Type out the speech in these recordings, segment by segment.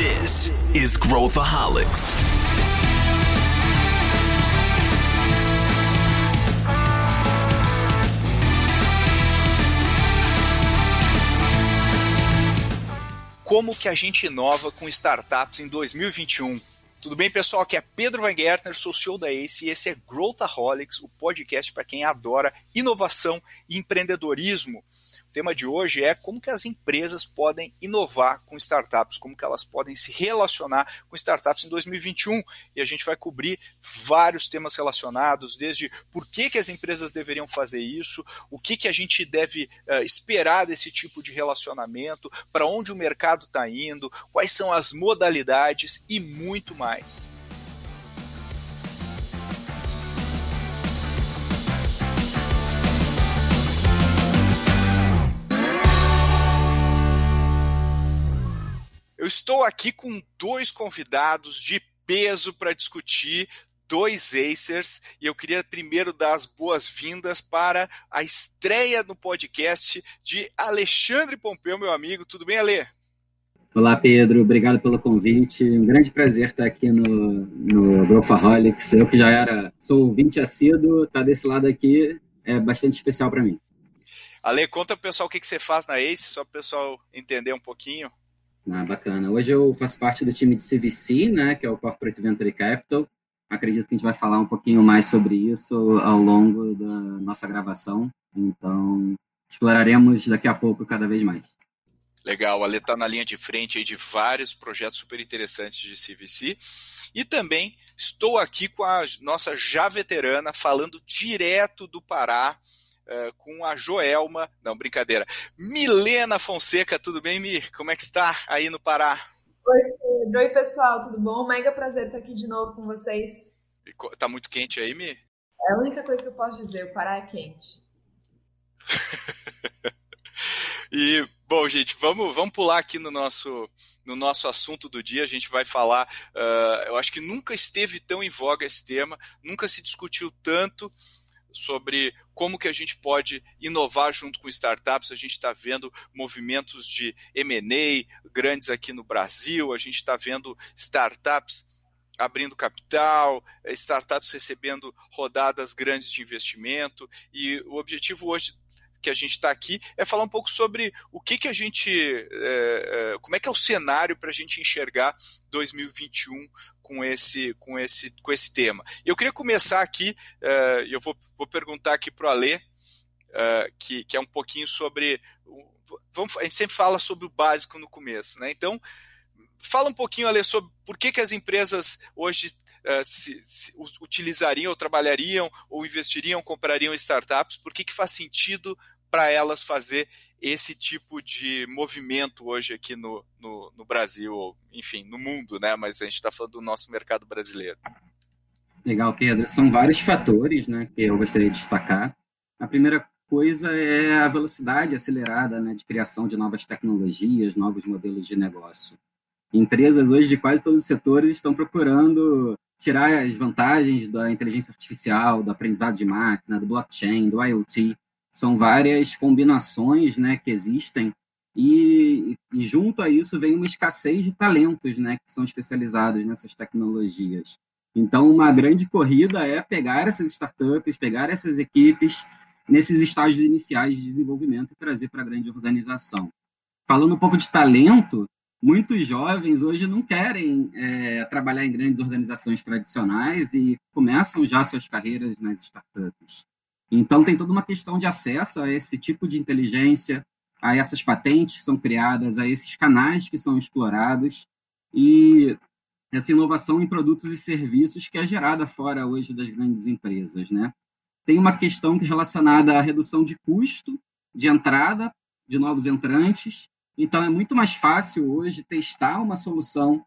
This is Growthaholics. Como que a gente inova com startups em 2021? Tudo bem, pessoal? Aqui é Pedro Van Gertner, sou CEO da ACE e esse é Growthaholics, o podcast para quem adora inovação e empreendedorismo. O tema de hoje é como que as empresas podem inovar com startups, como que elas podem se relacionar com startups em 2021. E a gente vai cobrir vários temas relacionados, desde por que, que as empresas deveriam fazer isso, o que, que a gente deve uh, esperar desse tipo de relacionamento, para onde o mercado está indo, quais são as modalidades e muito mais. Eu estou aqui com dois convidados de peso para discutir dois Acers e eu queria primeiro dar as boas-vindas para a estreia no podcast de Alexandre Pompeu, meu amigo. Tudo bem, Ale? Olá, Pedro. Obrigado pelo convite. Um grande prazer estar aqui no, no Growthaholics. Eu que já era, sou ouvinte assíduo, tá desse lado aqui é bastante especial para mim. Ale, conta pro pessoal o que, que você faz na Ace, só para o pessoal entender um pouquinho. Ah, bacana. Hoje eu faço parte do time de CVC, né, que é o Corporate Venture Capital. Acredito que a gente vai falar um pouquinho mais sobre isso ao longo da nossa gravação. Então, exploraremos daqui a pouco cada vez mais. Legal, a Ale está na linha de frente aí de vários projetos super interessantes de CVC. E também estou aqui com a nossa já veterana, falando direto do Pará, uh, com a Joelma, não, brincadeira, Milena Fonseca, tudo bem, Mi? Como é que está aí no Pará? Oi, Pedro. Oi, pessoal, tudo bom? Mega prazer estar aqui de novo com vocês. Tá muito quente aí, Mi? É a única coisa que eu posso dizer, o Pará é quente. e, bom, gente, vamos, vamos pular aqui no nosso, no nosso assunto do dia. A gente vai falar. Uh, eu acho que nunca esteve tão em voga esse tema, nunca se discutiu tanto sobre como que a gente pode inovar junto com startups. A gente está vendo movimentos de M&A grandes aqui no Brasil, a gente está vendo startups abrindo capital, startups recebendo rodadas grandes de investimento, e o objetivo hoje que a gente está aqui é falar um pouco sobre o que, que a gente. É, como é que é o cenário para a gente enxergar 2021 com esse, com esse, com esse tema. Eu queria começar aqui, uh, eu vou, vou perguntar aqui para o Alê, uh, que, que é um pouquinho sobre. Vamos, a gente sempre fala sobre o básico no começo, né? Então, fala um pouquinho, Alê, sobre por que, que as empresas hoje uh, se, se, utilizariam, ou trabalhariam, ou investiriam, comprariam startups, por que, que faz sentido para elas fazer esse tipo de movimento hoje aqui no, no, no, Brasil, ou enfim, no mundo, né? Mas a gente está falando do nosso mercado brasileiro. Legal, Pedro. São vários fatores né, que eu gostaria de destacar. A primeira coisa é a velocidade acelerada né, de criação de novas tecnologias, novos modelos de negócio. Empresas hoje de quase todos os setores estão procurando tirar as vantagens da inteligência artificial, do aprendizado de máquina, do blockchain, do IoT, são várias combinações né, que existem e, e, junto a isso vem uma escassez de talentos né, que são especializados nessas tecnologias. Então, uma grande corrida é pegar essas startups, pegar essas equipes nesses estágios iniciais de desenvolvimento e trazer para a grande organização. Falando um pouco de talento, muitos jovens hoje não querem é, trabalhar em grandes organizações tradicionais e começam já suas carreiras nas startups. Então, tem toda uma questão de acesso a esse tipo de inteligência, a essas patentes que são criadas, a esses canais que são explorados e essa inovação em produtos e serviços que é gerada fora hoje das grandes empresas, né? Tem uma questão que é relacionada à redução de custo de entrada de novos entrantes. Então, é muito mais fácil hoje testar uma solução,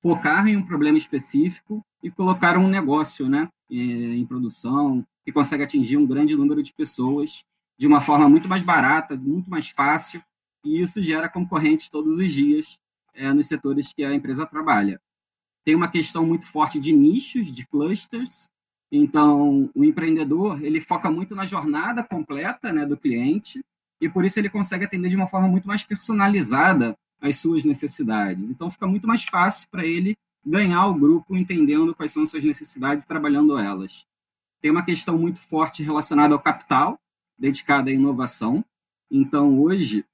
focar em um problema específico e colocar um negócio, né, em produção, que consegue atingir um grande número de pessoas de uma forma muito mais barata, muito mais fácil, e isso gera concorrentes todos os dias é, nos setores que a empresa trabalha. Tem uma questão muito forte de nichos, de clusters, então o empreendedor ele foca muito na jornada completa né, do cliente, e por isso ele consegue atender de uma forma muito mais personalizada às suas necessidades. Então, fica muito mais fácil para ele ganhar o grupo entendendo quais são suas necessidades trabalhando elas. Tem uma questão muito forte relacionada ao capital, dedicada à inovação. Então, hoje,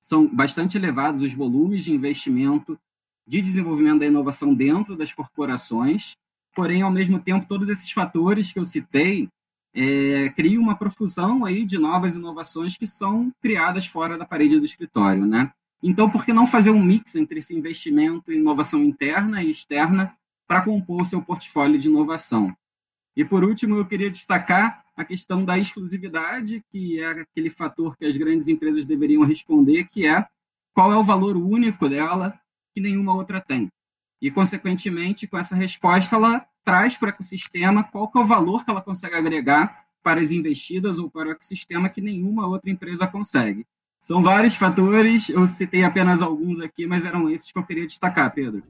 são bastante elevados os volumes de investimento de desenvolvimento da inovação dentro das corporações, porém, ao mesmo tempo, todos esses fatores que eu citei é, criam uma profusão aí de novas inovações que são criadas fora da parede do escritório, né? Então, por que não fazer um mix entre esse investimento em inovação interna e externa para compor o seu portfólio de inovação? E, por último, eu queria destacar a questão da exclusividade, que é aquele fator que as grandes empresas deveriam responder, que é qual é o valor único dela que nenhuma outra tem. E, consequentemente, com essa resposta, ela traz para o ecossistema qual é o valor que ela consegue agregar para as investidas ou para o ecossistema que nenhuma outra empresa consegue. São vários fatores, eu citei apenas alguns aqui, mas eram esses que eu queria destacar, Pedro.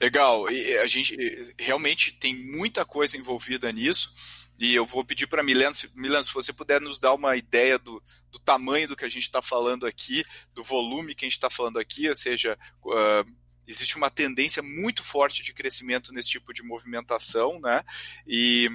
Legal, e a gente realmente tem muita coisa envolvida nisso. E eu vou pedir para Milan, Milan, se você puder nos dar uma ideia do, do tamanho do que a gente está falando aqui, do volume que a gente está falando aqui, ou seja, uh, existe uma tendência muito forte de crescimento nesse tipo de movimentação, né? E,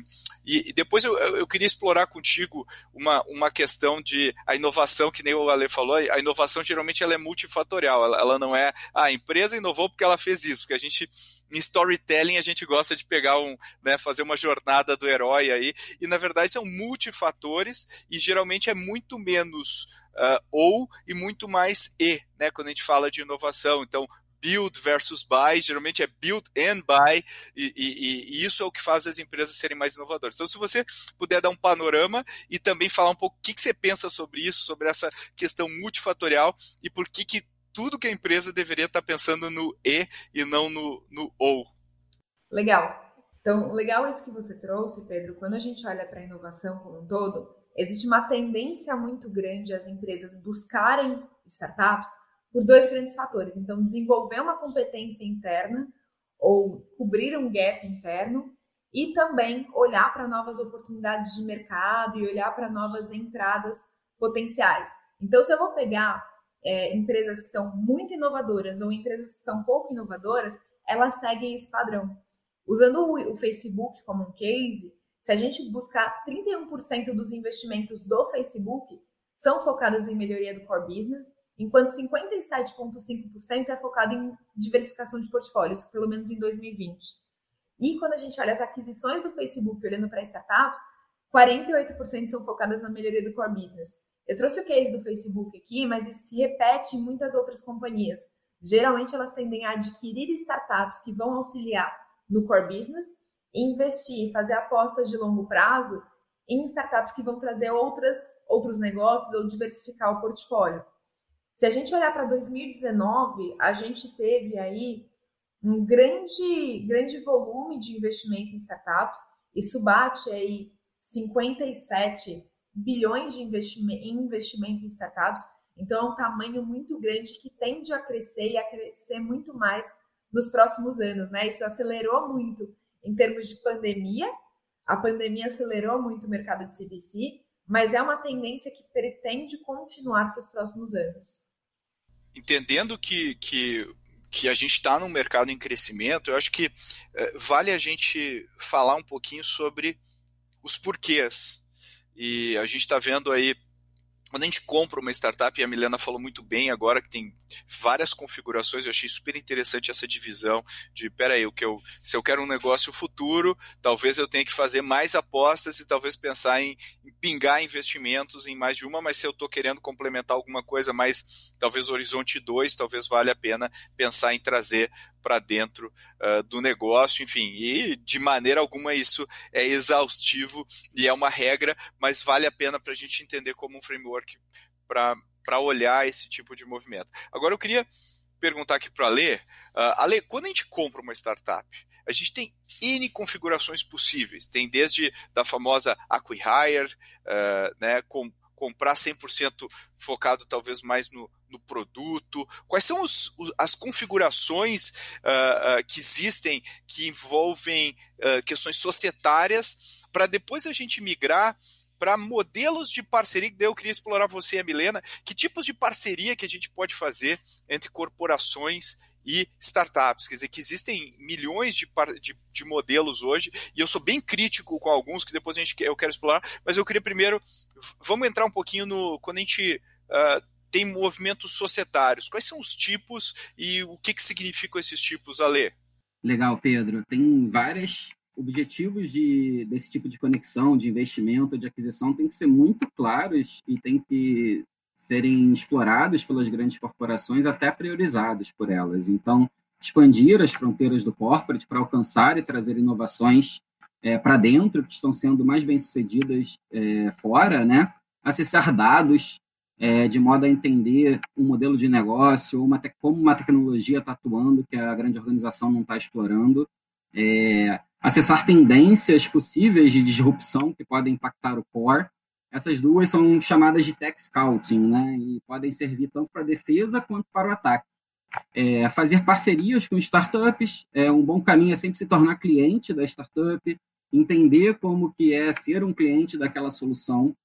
e, e depois eu, eu queria explorar contigo uma, uma questão de a inovação, que nem o Ale falou, a inovação geralmente ela é multifatorial, ela, ela não é ah, a empresa inovou porque ela fez isso, porque a gente em storytelling a gente gosta de pegar um, né, fazer uma jornada do herói aí, e na verdade são multifatores e geralmente é muito menos Uh, ou e muito mais e, né, quando a gente fala de inovação. Então, build versus buy, geralmente é build and buy, e, e, e, isso é o que faz as empresas serem mais inovadoras. Então, se você puder dar um panorama e também falar um pouco o que, que você pensa sobre isso, sobre essa questão multifatorial e por que, que tudo que a empresa deveria estar pensando no E e não no, no OU. Legal. Então, legal isso que você trouxe, Pedro. Quando a gente olha para a inovação como um todo, existe uma tendência muito grande as empresas buscarem startups por dois grandes fatores. Então, desenvolver uma competência interna ou cobrir um gap interno e também olhar para novas oportunidades de mercado e olhar para novas entradas potenciais. Então, se eu vou pegar é, empresas que são muito inovadoras ou empresas que são pouco inovadoras, elas seguem esse padrão. Usando o, o Facebook como um case, se a gente buscar 31% dos investimentos do Facebook são focados em melhoria do core business, enquanto 57,5% é focado em diversificação de portfólios, pelo menos em 2020. E quando a gente olha as aquisições do Facebook olhando para startups, 48% são focadas na melhoria do core business. Eu trouxe o case do Facebook aqui, mas isso se repete em muitas outras companhias. Geralmente elas tendem a adquirir startups que vão auxiliar no core business, investir, fazer apostas de longo prazo em startups que vão trazer outras, outros negócios ou diversificar o portfólio. Se a gente olhar para 2019, a gente teve aí um grande, grande volume de investimento em startups. Isso bate aí 57 bilhões de investimento, em investimento em startups. Então, é um tamanho muito grande que tende a crescer e a crescer muito mais nos próximos anos, né? Isso acelerou muito em termos de pandemia. A pandemia acelerou muito o mercado de CVC, mas é uma tendência que pretende continuar para os próximos anos. Entendendo que, que, que a gente está num mercado em crescimento, eu acho que é, vale a gente falar um pouquinho sobre os porquês. E a gente está vendo aí quando a gente compra uma startup, e a Milena falou muito bem agora que tem várias configurações, eu achei super interessante essa divisão de, peraí, o que eu, se eu quero um negócio futuro, talvez eu tenha que fazer mais apostas e talvez pensar em, em pingar investimentos em mais de uma, mas se eu estou querendo complementar alguma coisa mais, talvez horizonte 2, talvez valha a pena pensar em trazer para dentro uh, do negócio, enfim, e de maneira alguma isso é exaustivo e é uma regra, mas vale a pena para a gente entender como um framework para olhar esse tipo de movimento. Agora eu queria perguntar aqui para a Lê, uh, Ale, quando a gente compra uma startup, a gente tem N configurações possíveis. Tem desde da famosa acquihire, uh, né, com, comprar 100% focado talvez mais no, no produto? Quais são os, os, as configurações uh, uh, que existem que envolvem uh, questões societárias para depois a gente migrar para modelos de parceria, que daí eu queria explorar você e a Milena, que tipos de parceria que a gente pode fazer entre corporações e startups. Quer dizer, que existem milhões de, de, de, modelos hoje, e eu sou bem crítico com alguns que depois a gente, eu quero explorar, mas eu queria primeiro, vamos entrar um pouquinho no. Quando a gente uh, tem movimentos societários, quais são os tipos e o que, que significam esses tipos, Ale? Legal, Pedro. Tem vários objetivos de, desse tipo de conexão, de investimento, de aquisição, tem que ser muito claros e tem que serem explorados pelas grandes corporações, até priorizados por elas. Então, expandir as fronteiras do corporate para alcançar e trazer inovações é, para dentro, que estão sendo mais bem-sucedidas é, fora, né? acessar dados é, de modo a entender um modelo de negócio, uma como uma tecnologia está atuando que a grande organização não está explorando, é, acessar tendências possíveis de disrupção que podem impactar o core, essas duas são chamadas de tech scouting, né? E podem servir tanto para a defesa quanto para o ataque. É, fazer parcerias com startups é um bom caminho é sempre se tornar cliente da startup, entender como que é ser um cliente daquela solução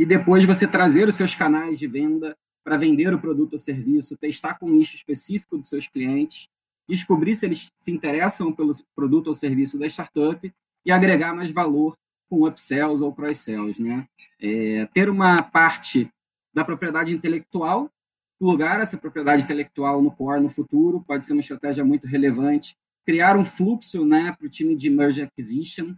e depois você trazer os seus canais de venda para vender o produto ou serviço, testar com um nicho específico dos seus clientes, descobrir se eles se interessam pelo produto ou serviço da startup e agregar mais valor com upsells ou cross-sells, né? É, ter uma parte da propriedade intelectual, plugar essa propriedade intelectual no core no futuro, pode ser uma estratégia muito relevante. Criar um fluxo né, para o time de merge acquisition,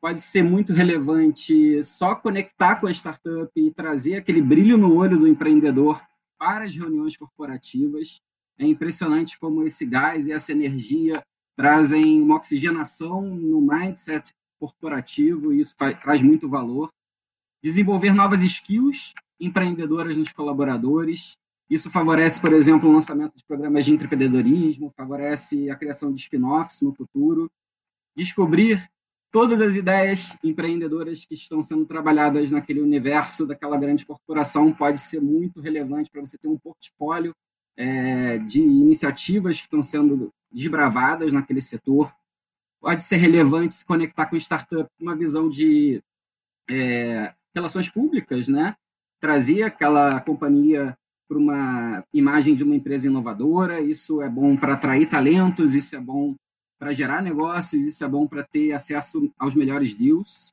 pode ser muito relevante só conectar com a startup e trazer aquele brilho no olho do empreendedor para as reuniões corporativas. É impressionante como esse gás e essa energia trazem uma oxigenação no mindset corporativo, e isso traz muito valor. Desenvolver novas skills empreendedoras nos colaboradores. Isso favorece, por exemplo, o lançamento de programas de empreendedorismo, favorece a criação de spin-offs no futuro. Descobrir todas as ideias empreendedoras que estão sendo trabalhadas naquele universo daquela grande corporação pode ser muito relevante para você ter um portfólio é, de iniciativas que estão sendo desbravadas naquele setor pode ser relevante se conectar com startup uma visão de é, relações públicas, né? Trazer aquela companhia para uma imagem de uma empresa inovadora, isso é bom para atrair talentos, isso é bom para gerar negócios, isso é bom para ter acesso aos melhores deals.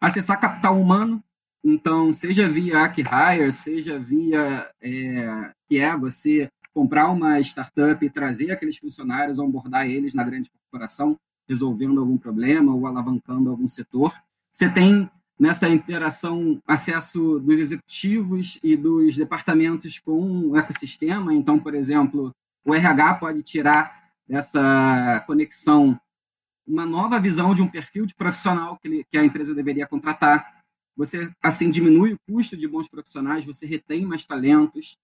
Acessar capital humano, então, seja via Acquire, seja via é, que é você comprar uma startup e trazer aqueles funcionários, onboardar eles na grande corporação, resolvendo algum problema ou alavancando algum setor. Você tem nessa interação acesso dos executivos e dos departamentos com o ecossistema. Então, por exemplo, o RH pode tirar dessa conexão uma nova visão de um perfil de profissional que, ele, que a empresa deveria contratar. Você, assim, diminui o custo de bons profissionais, você retém mais talentos.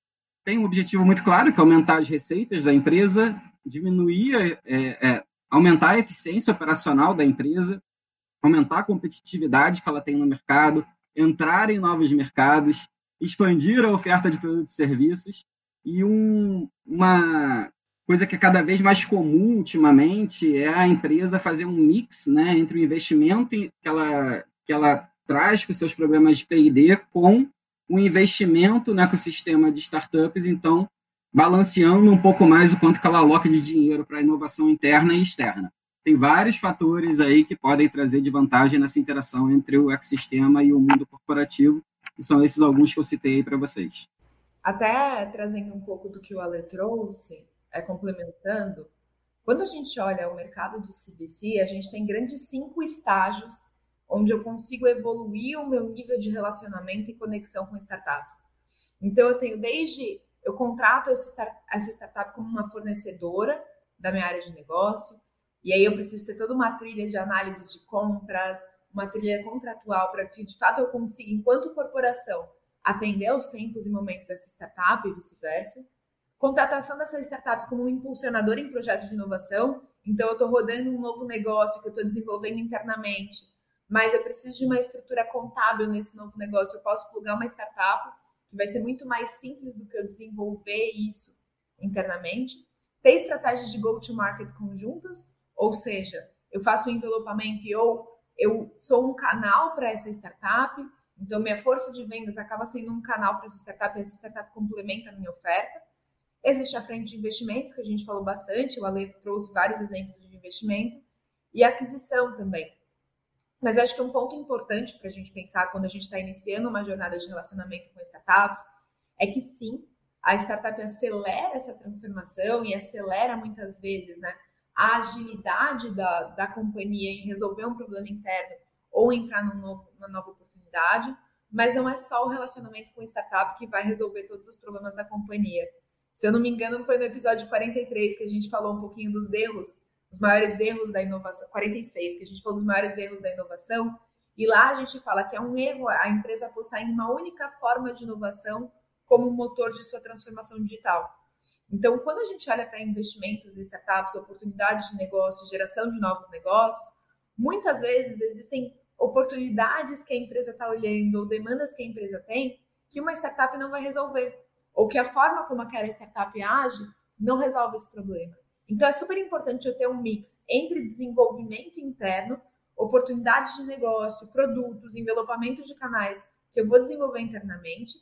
Tem um objetivo muito claro, que é aumentar as receitas da empresa, diminuir é, é, aumentar a eficiência operacional da empresa, aumentar a competitividade que ela tem no mercado, entrar em novos mercados, expandir a oferta de produtos e serviços. E um, uma coisa que é cada vez mais comum ultimamente é a empresa fazer um mix né, entre o investimento que ela, que ela traz para os seus programas de P&D com o investimento no ecossistema de startups. Então, balanceando um pouco mais o quanto que ela aloca de dinheiro para inovação interna e externa. Tem vários fatores aí que podem trazer de vantagem nessa interação entre o ecossistema e o mundo corporativo, e são esses alguns que eu citei para vocês. Até trazendo um pouco do que o Ale trouxe, é, complementando, quando a gente olha o mercado de CBC, a gente tem grandes cinco estágios onde eu consigo evoluir o meu nível de relacionamento e conexão com startups. Então, eu tenho desde eu contrato essa startup como uma fornecedora da minha área de negócio, e aí eu preciso ter toda uma trilha de análise de compras, uma trilha contratual para que de fato eu consiga, enquanto corporação, atender aos tempos e momentos dessa startup e vice-versa. Contratação dessa startup como um impulsionador em projetos de inovação. Então, eu estou rodando um novo negócio que eu estou desenvolvendo internamente, mas eu preciso de uma estrutura contábil nesse novo negócio. Eu posso plugar uma startup que vai ser muito mais simples do que eu desenvolver isso internamente. Ter estratégias de go-to-market conjuntas, ou seja, eu faço um envelopamento e eu, eu sou um canal para essa startup, Então, minha força de vendas acaba sendo um canal para essa startup e essa startup complementa a minha oferta. Existe a frente de investimento, que a gente falou bastante, o Ale trouxe vários exemplos de investimento, e aquisição também. Mas eu acho que um ponto importante para a gente pensar quando a gente está iniciando uma jornada de relacionamento com startups é que sim, a startup acelera essa transformação e acelera muitas vezes né, a agilidade da, da companhia em resolver um problema interno ou entrar num novo, numa nova oportunidade, mas não é só o relacionamento com startup que vai resolver todos os problemas da companhia. Se eu não me engano, foi no episódio 43 que a gente falou um pouquinho dos erros, os maiores erros da inovação, 46, que a gente falou dos maiores erros da inovação, e lá a gente fala que é um erro a empresa apostar em uma única forma de inovação como motor de sua transformação digital. Então, quando a gente olha para investimentos, startups, oportunidades de negócio, geração de novos negócios, muitas vezes existem oportunidades que a empresa está olhando ou demandas que a empresa tem que uma startup não vai resolver, ou que a forma como aquela startup age não resolve esse problema. Então, é super importante eu ter um mix entre desenvolvimento interno, oportunidades de negócio, produtos, envelopamento de canais que eu vou desenvolver internamente,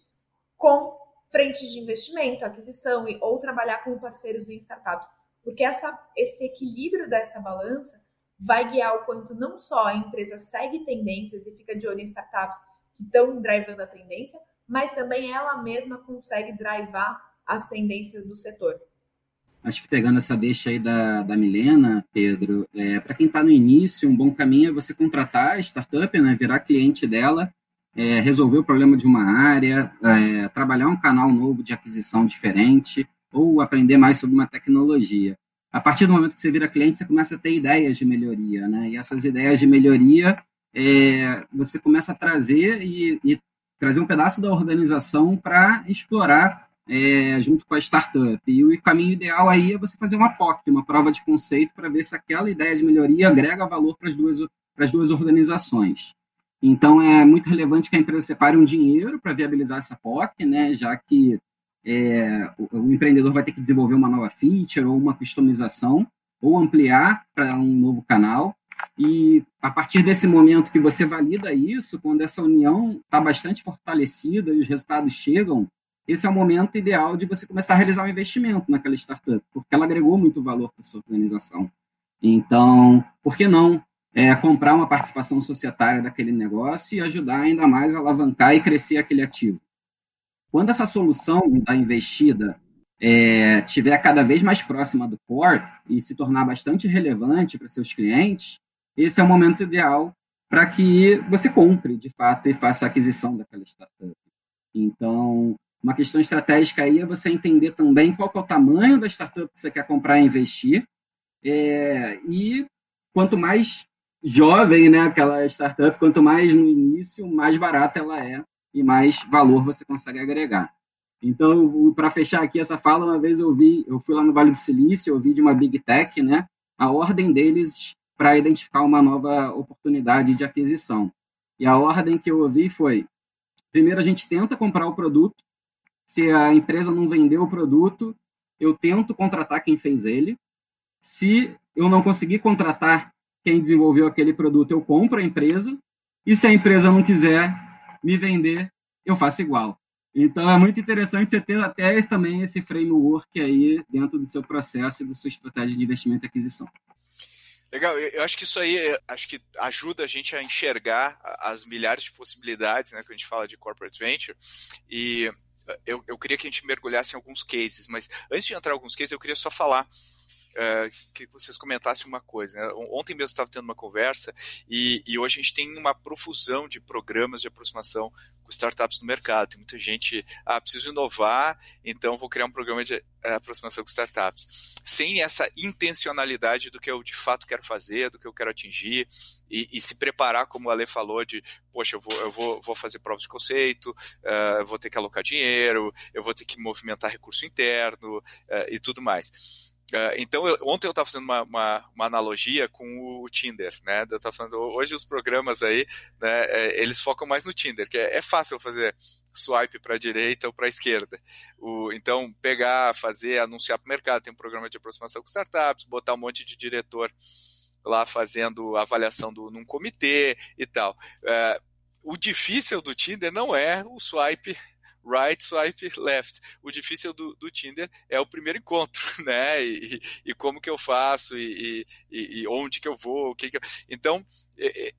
com frentes de investimento, aquisição e, ou trabalhar com parceiros em startups. Porque essa, esse equilíbrio dessa balança vai guiar o quanto não só a empresa segue tendências e fica de olho em startups que estão drivando a tendência, mas também ela mesma consegue drivar as tendências do setor. Acho que pegando essa deixa aí da, da Milena, Pedro, é, para quem está no início, um bom caminho é você contratar a startup, né, virar cliente dela é, resolver o problema de uma área, é, trabalhar um canal novo de aquisição diferente ou aprender mais sobre uma tecnologia. A partir do momento que você vira cliente, você começa a ter ideias de melhoria, né? E essas ideias de melhoria é, você começa a trazer e, e, trazer um pedaço da organização para explorar é, junto com a startup. E o caminho ideal aí é você fazer uma POC, uma prova de conceito, para ver se aquela ideia de melhoria agrega valor para as duas, duas organizações. Então, é muito relevante que a empresa separe um dinheiro para viabilizar essa POC, né, já que é, o, o, empreendedor vai ter que desenvolver uma nova feature ou uma customização, ou ampliar para um novo canal. E a partir desse momento que você valida isso, quando essa união está bastante fortalecida e os resultados chegam, esse é o momento ideal de você começar a realizar um investimento naquela startup, porque ela agregou muito valor para sua organização. Então, por que não é, comprar uma participação societária daquele negócio e ajudar ainda mais a alavancar e crescer aquele ativo. Quando essa solução da investida é, tiver cada vez mais próxima do core e se tornar bastante relevante para seus clientes, esse é o momento ideal para que você compre, de fato, e faça a aquisição daquela startup. Então, uma questão estratégica aí é você entender também qual é o tamanho da startup que você quer comprar e investir, é, e quanto mais jovem, né, aquela startup, quanto mais no início, mais barata ela é e mais valor você consegue agregar. Então, para fechar aqui essa fala, uma vez eu vi, eu fui lá no Vale do Silício, eu vi de uma Big Tech, né, a ordem deles para identificar uma nova oportunidade de aquisição. E a ordem que eu ouvi foi: primeiro a gente tenta comprar o produto, se a empresa não vendeu o produto, eu tento contratar quem fez ele. Se eu não conseguir contratar quem desenvolveu aquele produto, eu compro a empresa, e se a empresa não quiser me vender, eu faço igual. Então, é muito interessante você ter até também esse framework aí dentro do seu processo e da sua estratégia de investimento e aquisição. Legal, eu acho que isso aí acho que ajuda a gente a enxergar as milhares de possibilidades, né, que a gente fala de corporate venture. E eu, eu queria que a gente mergulhasse em alguns cases, mas antes de entrar em alguns cases, eu queria só falar uh, que vocês comentassem uma coisa. Né? Ontem mesmo estava tendo uma conversa e, e, hoje a gente tem uma profusão de programas de aproximação com startups no mercado. Tem muita gente, ah, preciso inovar, então vou criar um programa de eh, aproximação com startups. Sem essa intencionalidade do que eu de fato quero fazer, do que eu quero atingir, e, e se preparar, como a Ale falou, de, poxa, eu vou, eu vou, vou fazer provas de conceito, uh, vou ter que alocar dinheiro, eu vou ter que movimentar recurso interno uh, e tudo mais. Uh, então, eu, ontem eu estava fazendo uma, uma, uma, analogia com o Tinder, né? Eu tava falando, hoje os programas aí, né, é, eles focam mais no Tinder, que é, é fácil fazer swipe para a direita ou para a esquerda. O, então, pegar, fazer, anunciar para o mercado, tem um programa de aproximação com startups, botar um monte de diretor lá fazendo avaliação do, num comitê e tal. Uh, o difícil do Tinder não é o swipe right, swipe left. O difícil do, do Tinder é o primeiro encontro, né? E, e como que eu faço e, e, e, onde que eu vou, o que, que eu... Então,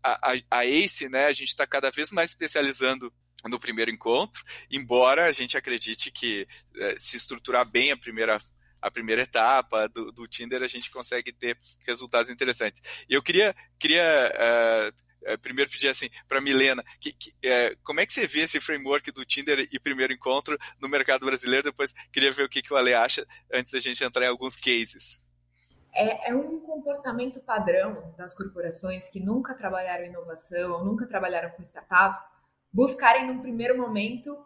a, a, ACE, né? A gente está cada vez mais especializando no primeiro encontro, embora a gente acredite que eh, se estruturar bem a primeira a primeira etapa do, do, Tinder, a gente consegue ter resultados interessantes. E eu queria, queria uh, é, primeiro pedir assim para Milena, que, que, é, como é que você vê esse framework do Tinder e primeiro encontro no mercado brasileiro? Depois queria ver o que, que o Ale acha antes da gente entrar em alguns cases. É, é, um comportamento padrão das corporações que nunca trabalharam inovação ou nunca trabalharam com startups buscarem num primeiro momento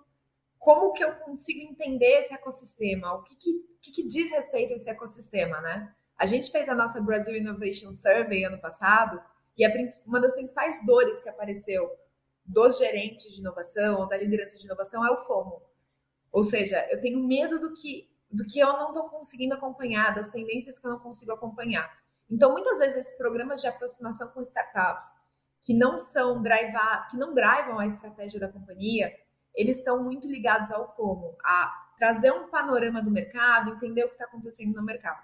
como que eu consigo entender esse ecossistema, o que, que, que diz respeito a esse ecossistema, né? A gente fez a nossa Brasil Innovation Survey ano passado e a, uma das principais dores que apareceu dos gerentes de inovação ou da liderança de inovação é o FOMO. Ou seja, eu tenho medo do que, do que eu não estou conseguindo acompanhar, das tendências que eu não consigo acompanhar. Então, muitas vezes, esses programas de aproximação com startups que não são drivar, que não drivam a estratégia da companhia, eles estão muito ligados ao FOMO, a trazer um panorama do mercado, entender o que está acontecendo no mercado.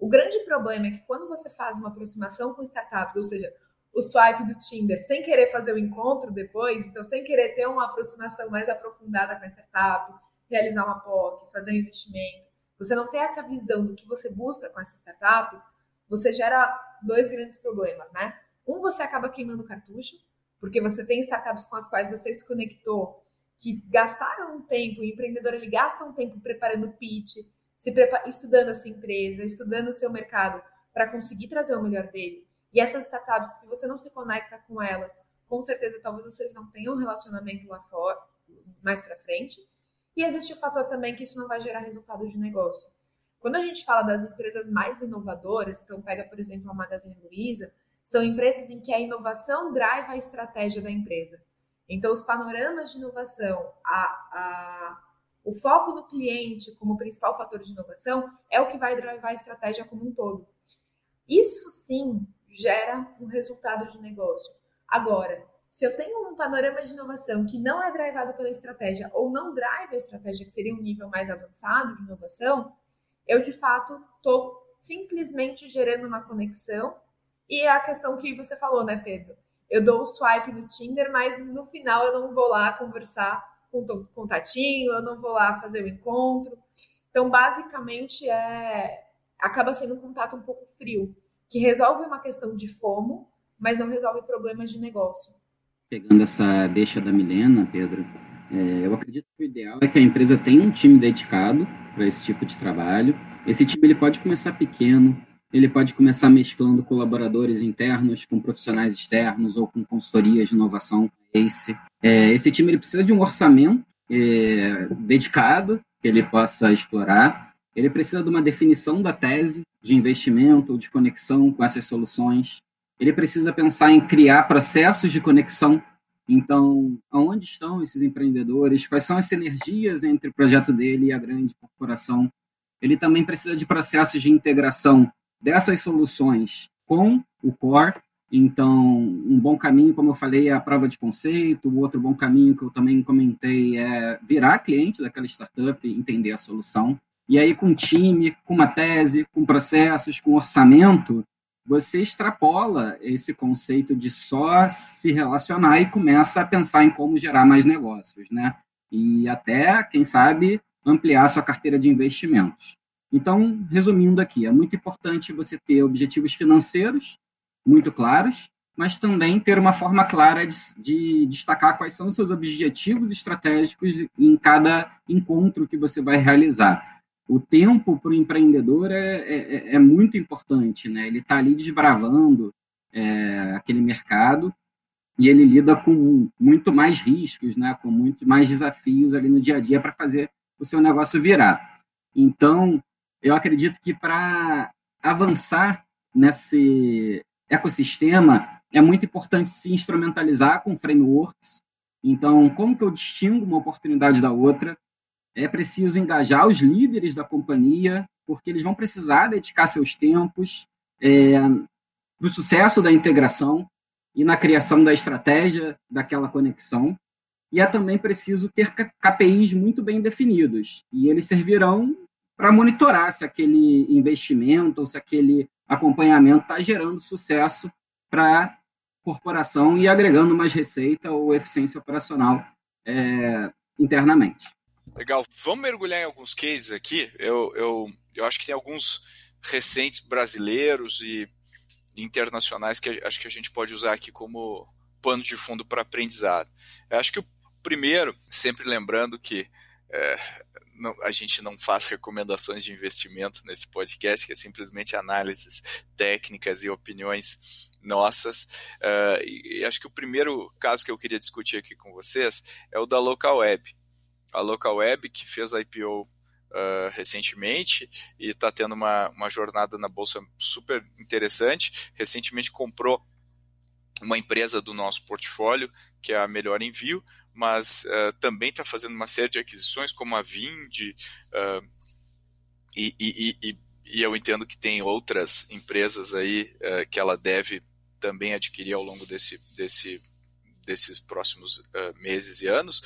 O grande problema é que quando você faz uma aproximação com startups, ou seja, o swipe do Tinder, sem querer fazer o encontro depois, então sem querer ter uma aproximação mais aprofundada com a startup, realizar uma POC, fazer um investimento, você não tem essa visão do que você busca com essa startup, você gera dois grandes problemas, né? Um, você acaba queimando cartucho, porque você tem startups com as quais você se conectou, que gastaram um tempo, o empreendedor ele gasta um tempo preparando pitch, se estudando a sua empresa, estudando o seu mercado para conseguir trazer o melhor dele. E essas startups, se você não se conecta com elas, com certeza talvez vocês não tenham um relacionamento lá fora, mais para frente. E existe o fator também que isso não vai gerar resultados de negócio. Quando a gente fala das empresas mais inovadoras, então pega, por exemplo, a Magazine Luiza, são empresas em que a inovação drive a estratégia da empresa. Então, os panoramas de inovação, a, a o foco no cliente como principal fator de inovação é o que vai drivar a estratégia como um todo. Isso sim gera um resultado de negócio. Agora, se eu tenho um panorama de inovação que não é drivado pela estratégia ou não drive a estratégia, que seria um nível mais avançado de inovação, eu de fato estou simplesmente gerando uma conexão. E é a questão que você falou, né, Pedro? Eu dou o swipe no Tinder, mas no final eu não vou lá conversar com contatinho, eu não vou lá fazer o encontro. Então, basicamente, é acaba sendo um contato um pouco frio, que resolve uma questão de fomo, mas não resolve problemas de negócio. Pegando essa deixa da Milena, Pedro, é, eu acredito que o ideal é que a empresa tenha um time dedicado para esse tipo de trabalho. Esse time ele pode começar pequeno, ele pode começar mesclando colaboradores internos com profissionais externos ou com consultorias de inovação. Esse, é, esse time ele precisa de um orçamento é, dedicado que ele possa explorar. Ele precisa de uma definição da tese de investimento de conexão com essas soluções. Ele precisa pensar em criar processos de conexão. Então, aonde estão esses empreendedores? Quais são as sinergias entre o projeto dele e a grande corporação? Ele também precisa de processos de integração dessas soluções com o core. Então, um bom caminho, como eu falei, é a prova de conceito. O outro bom caminho que eu também comentei é virar cliente daquela startup e entender a solução. E aí, com time, com uma tese, com processos, com orçamento, você extrapola esse conceito de só se relacionar e começa a pensar em como gerar mais negócios, né? E até, quem sabe, ampliar sua carteira de investimentos. Então, resumindo aqui, é muito importante você ter objetivos financeiros muito claros, mas também ter uma forma clara de, de destacar quais são os seus objetivos estratégicos em cada encontro que você vai realizar. O tempo para o empreendedor é, é, é, muito importante, né? Ele está ali desbravando é, aquele mercado e ele lida com muito mais riscos, né? Com muito mais desafios ali no dia a dia para fazer o seu negócio virar. Então, eu acredito que para avançar nesse ecossistema é muito importante se instrumentalizar com frameworks. Então, como que eu distingo uma oportunidade da outra? É preciso engajar os líderes da companhia, porque eles vão precisar dedicar seus tempos é, para o sucesso da integração. e na criação da estratégia daquela conexão. E é também preciso ter KPIs muito bem definidos, e eles servirão para monitorar se aquele investimento ou se aquele acompanhamento está gerando sucesso para a corporação e agregando mais receita ou eficiência operacional é, internamente. Legal. Vamos mergulhar em alguns cases aqui. Eu, eu, eu acho que tem alguns recentes brasileiros e internacionais que acho que a gente pode usar aqui como pano de fundo para aprendizado. Eu acho que o primeiro, sempre lembrando que é, não, a gente não faz recomendações de investimento nesse podcast, que é simplesmente análises técnicas e opiniões nossas. Uh, e, e, acho que o primeiro caso que eu queria discutir aqui com vocês é o da Local Web. A Local Web, que fez a IPO uh, recentemente e está tendo uma, uma jornada na bolsa super interessante. Recentemente comprou uma empresa do nosso portfólio, que é a Melhor Envio, mas uh, também está fazendo uma série de aquisições, como a Vind, uh, e, e, e, e, eu entendo que tem outras empresas aí uh, que ela deve também adquirir ao longo desse, desse, desses próximos meses e anos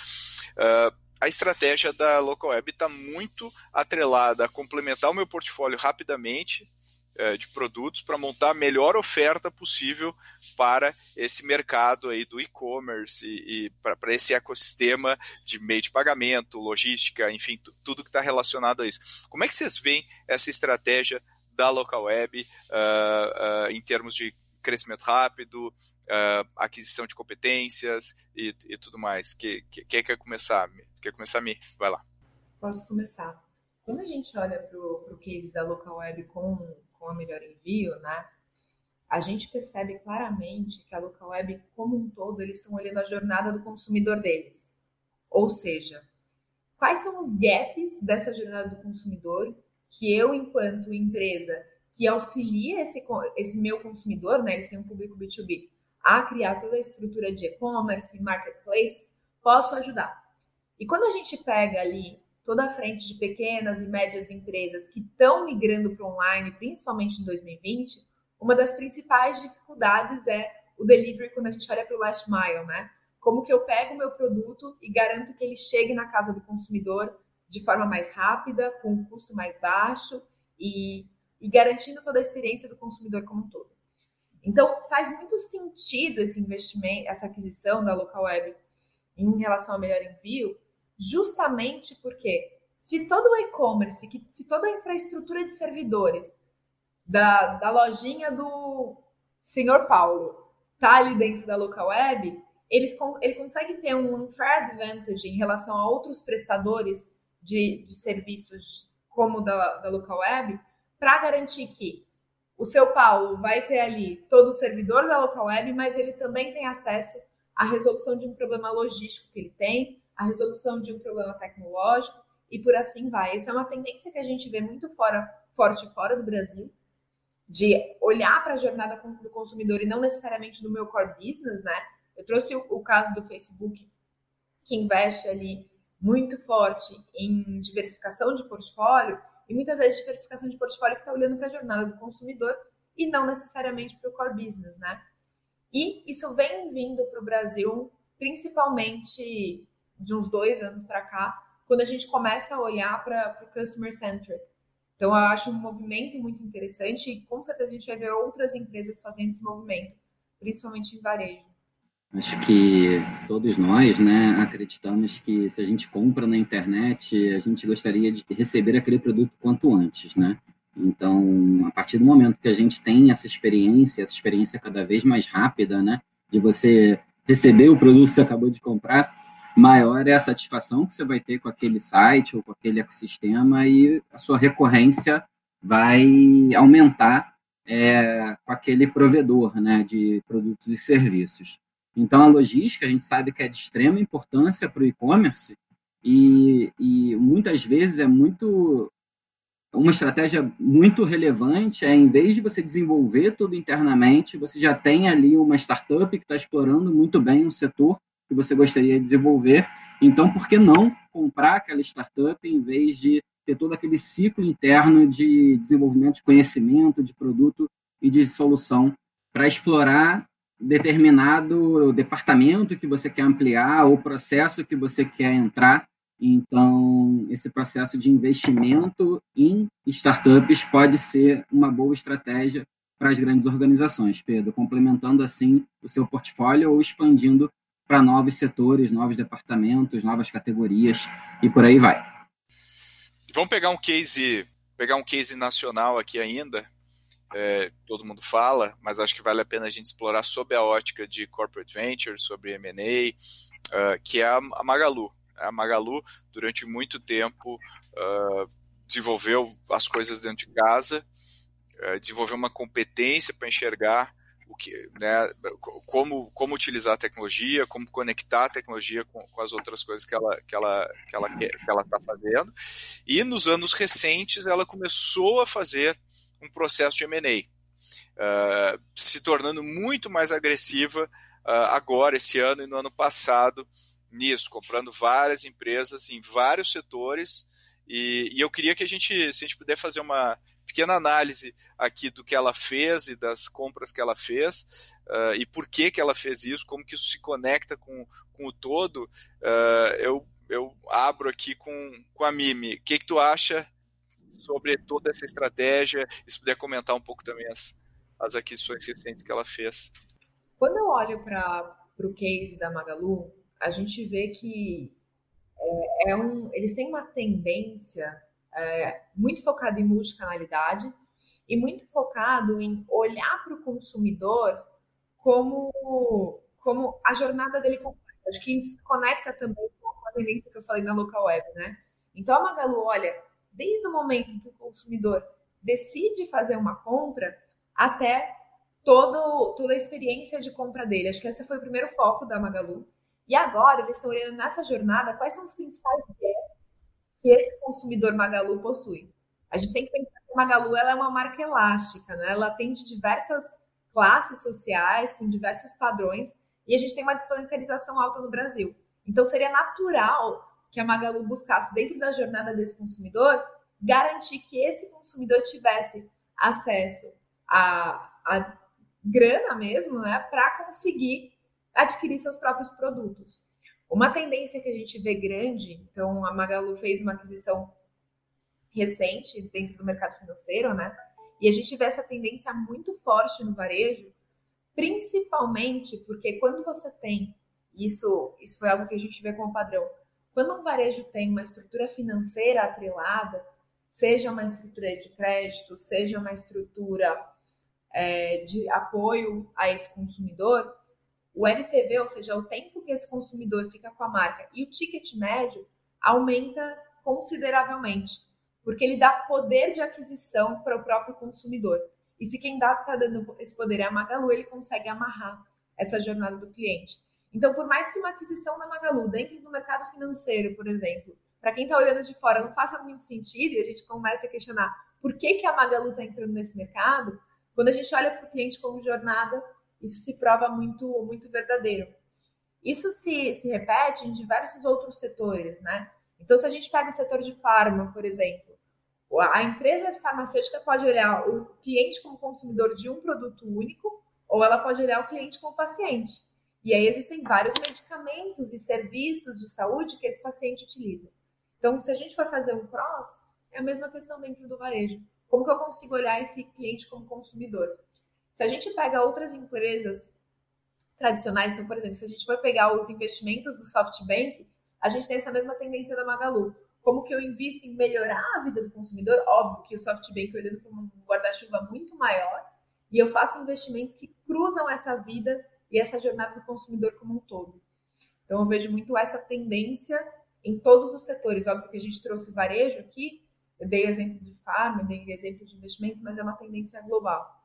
a estratégia da Local Web está muito atrelada a complementar o meu portfólio rapidamente é, de produtos para montar a melhor oferta possível para esse mercado aí do e-commerce e, e para esse ecossistema de meio de pagamento, logística, enfim, tudo que está relacionado a isso. Como é que vocês veem essa estratégia da Local Web uh, uh, em termos de crescimento rápido, uh, aquisição de competências e, e tudo mais? Quem que, que quer começar? Quer começar, Mi? Vai lá. Posso começar. Quando a gente olha para o case da local web com, com a melhor envio, né? A gente percebe claramente que a local web, como um todo, eles estão olhando a jornada do consumidor deles. Ou seja, quais são os gaps dessa jornada do consumidor que eu, enquanto empresa que auxilia esse, esse meu consumidor, né? Eles têm um público B2B, a criar toda a estrutura de e-commerce, marketplace, posso ajudar. E quando a gente pega ali toda a frente de pequenas e médias empresas que estão migrando para online, principalmente em 2020, uma das principais dificuldades é o delivery quando a gente olha para o last mile, né? Como que eu pego o meu produto e garanto que ele chegue na casa do consumidor de forma mais rápida, com um custo mais baixo e, e garantindo toda a experiência do consumidor como um todo. Então, faz muito sentido esse investimento, essa aquisição da local web em relação ao melhor envio, justamente porque se todo o e-commerce, se toda a infraestrutura de servidores da, da lojinha do senhor Paulo tá ali dentro da local web, eles, ele consegue ter um unfair advantage em relação a outros prestadores de, de serviços como da, da local web para garantir que o seu Paulo vai ter ali todo o servidor da local web, mas ele também tem acesso à resolução de um problema logístico que ele tem, a resolução de um problema tecnológico e por assim vai. Essa é uma tendência que a gente vê muito fora, forte fora do Brasil, de olhar para a jornada do consumidor e não necessariamente do meu core business, né? Eu trouxe o, o caso do Facebook, que investe ali muito forte em diversificação de portfólio, e muitas vezes diversificação de portfólio que está olhando para a jornada do consumidor e não necessariamente para o core business, né? E isso vem vindo para o Brasil, principalmente de uns dois anos para cá, quando a gente começa a olhar para o customer centric. Então, eu acho um movimento muito interessante e com certeza a gente vai ver outras empresas fazendo esse movimento, principalmente em varejo. Acho que todos nós, né, acreditamos que se a gente compra na internet, a gente gostaria de receber aquele produto quanto antes, né? Então, a partir do momento que a gente tem essa experiência, essa experiência cada vez mais rápida, né, de você receber o produto que você acabou de comprar, maior é a satisfação que você vai ter com aquele site ou com aquele ecossistema e a sua recorrência vai aumentar é, com aquele provedor né, de produtos e serviços. Então, a logística, a gente sabe que é de extrema importância para o e-commerce e, e muitas vezes é muito uma estratégia muito relevante é, em vez de você desenvolver tudo internamente, você já tem ali uma startup que está explorando muito bem um setor que você gostaria de desenvolver. Então, por que não comprar aquela startup em vez de ter todo aquele ciclo interno de desenvolvimento de conhecimento, de produto e de solução para explorar determinado departamento que você quer ampliar ou processo que você quer entrar. Então, esse processo de investimento em startups pode ser uma boa estratégia para as grandes organizações, Pedro, complementando assim o seu portfólio ou expandindo para novos setores, novos departamentos, novas categorias e por aí vai. Vamos pegar um case, pegar um case nacional aqui ainda, é, todo mundo fala, mas acho que vale a pena a gente explorar sob a ótica de corporate venture, sobre M&A, uh, que é a, Magalu. A Magalu, durante muito tempo, uh, desenvolveu as coisas dentro de casa, uh, desenvolveu uma competência para enxergar o que, né, como, como utilizar a tecnologia, como conectar a tecnologia com, com as outras coisas que ela que ela que ela que ela está fazendo. E nos anos recentes ela começou a fazer um processo de M&A, uh, se tornando muito mais agressiva uh, agora, esse ano e no ano passado, nisso, comprando várias empresas em vários setores. E, e eu queria que a gente, se a gente puder fazer uma pequena análise aqui do que ela fez e das compras que ela fez uh, e por que, que ela fez isso, como que isso se conecta com, com o todo, uh, eu, eu abro aqui com, com a Mimi. O que, que tu acha sobre toda essa estratégia e se puder comentar um pouco também as, as aquisições recentes que ela fez. Quando eu olho para o case da Magalu, a gente vê que é, é um, eles têm uma tendência é, muito focada em multicanalidade e muito focado em olhar para o consumidor como, como a jornada dele completa. Acho que isso conecta também com a tendência que eu falei na local web, né? Então a Magalu olha desde o momento em que o consumidor decide fazer uma compra até todo, toda a experiência de compra dele. Acho que esse foi o primeiro foco da Magalu. E agora eles estão olhando nessa jornada quais são os principais gaps que esse consumidor Magalu possui. A gente tem que pensar que a Magalu ela é uma marca elástica, né? ela atende diversas classes sociais, com diversos padrões, e a gente tem uma desbancarização alta no Brasil. Então seria natural que a Magalu buscasse dentro da jornada desse consumidor, garantir que esse consumidor tivesse acesso a, a grana mesmo, né, para conseguir adquirir seus próprios produtos. Uma tendência que a gente vê grande, então a Magalu fez uma aquisição recente dentro do mercado financeiro, né? E a gente vê essa tendência muito forte no varejo, principalmente porque quando você tem isso, isso foi algo que a gente vê como padrão. Quando um varejo tem uma estrutura financeira atrelada, seja uma estrutura de crédito, seja uma estrutura é, de apoio a esse consumidor, o LTV, ou seja, o tempo que esse consumidor fica com a marca e o ticket médio aumenta consideravelmente, porque ele dá poder de aquisição para o próprio consumidor. E se quem está dando esse poder é a Magalu, ele consegue amarrar essa jornada do cliente. Então, por mais que uma aquisição da Magalu dentro do mercado financeiro, por exemplo, para quem está olhando de fora não faça muito sentido e a gente começa a questionar por que, que a Magalu está entrando nesse mercado, quando a gente olha para o cliente como jornada, isso se prova muito, muito verdadeiro. Isso se, se repete em diversos outros setores, né? Então, se a gente pega o setor de farma, por exemplo, a empresa farmacêutica pode olhar o cliente como consumidor de um produto único, ou ela pode olhar o cliente como paciente. E aí existem vários medicamentos e serviços de saúde que esse paciente utiliza. Então, se a gente for fazer um cross, é a mesma questão dentro do varejo. Como que eu consigo olhar esse cliente como consumidor? Se a gente pega outras empresas tradicionais, então, por exemplo, se a gente for pegar os investimentos do SoftBank, a gente tem essa mesma tendência da Magalu. Como que eu invisto em melhorar a vida do consumidor? Óbvio que o SoftBank olhando como um guarda-chuva muito maior, e eu faço investimentos que cruzam essa vida e essa jornada do consumidor como um todo. Então, eu vejo muito essa tendência em todos os setores. Óbvio que a gente trouxe varejo aqui, eu dei exemplo de farm, dei exemplo de investimento, mas é uma tendência global.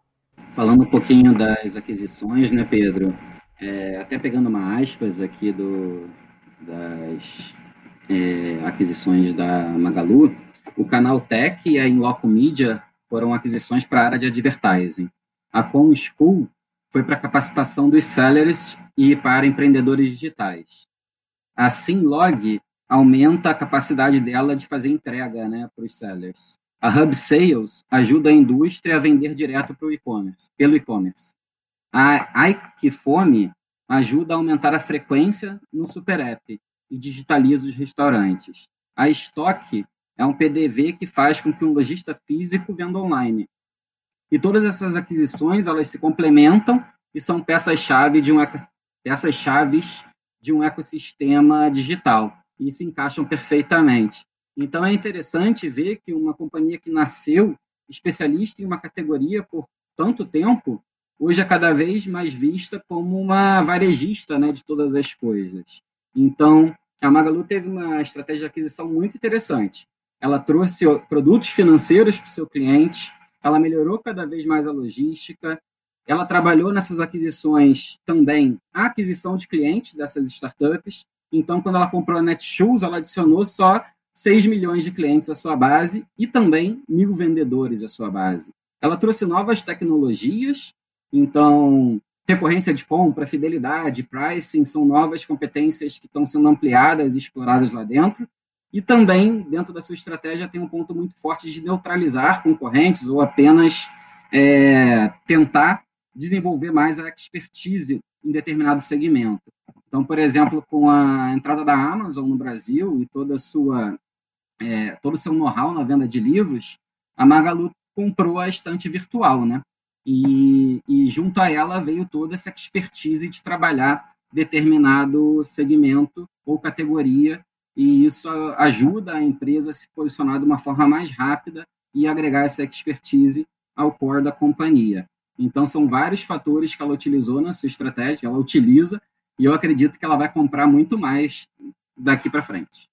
Falando um pouquinho das aquisições, né, Pedro? É, até pegando uma aspas aqui do, das é, aquisições da Magalu, o canal Tech e a Inloco Media foram aquisições para a área de advertising. A Com School foi para capacitação dos sellers e para empreendedores digitais. A Simlog aumenta a capacidade dela de fazer entrega né, para os sellers. A Hub Sales ajuda a indústria a vender direto para o e-commerce, pelo e-commerce. A Aikifome ajuda a aumentar a frequência no Super App e digitaliza os restaurantes. A Stock é um PDV que faz com que um lojista físico venda online. E todas essas aquisições, elas se complementam e são peças-chave de um peças-chaves de um ecossistema digital e se encaixam perfeitamente. Então é interessante ver que uma companhia que nasceu especialista em uma categoria por tanto tempo, hoje é cada vez mais vista como uma varejista né, de todas as coisas. Então, a Magalu teve uma estratégia de aquisição muito interessante. Ela trouxe produtos financeiros para o seu cliente, ela melhorou cada vez mais a logística, ela trabalhou nessas aquisições também a aquisição de clientes dessas startups. Então, quando ela comprou a Netshoes, ela adicionou só 6 milhões de clientes à sua base e também mil vendedores à sua base. Ela trouxe novas tecnologias, então, recorrência de compra, fidelidade, pricing são novas competências que estão sendo ampliadas e exploradas lá dentro. E também, dentro da sua estratégia, tem um ponto muito forte de neutralizar concorrentes ou apenas é, tentar desenvolver mais a expertise em determinado segmento. Então, por exemplo, com a entrada da Amazon no Brasil e toda sua, é, todo o seu know-how na venda de livros, a Magalu comprou a estante virtual, né? E, e junto a ela veio toda essa expertise de trabalhar determinado segmento ou categoria, e isso ajuda a empresa a se posicionar de uma forma mais rápida e agregar essa expertise ao core da companhia. Então, são vários fatores que ela utilizou na sua estratégia, ela utiliza, e eu acredito que ela vai comprar muito mais daqui para frente.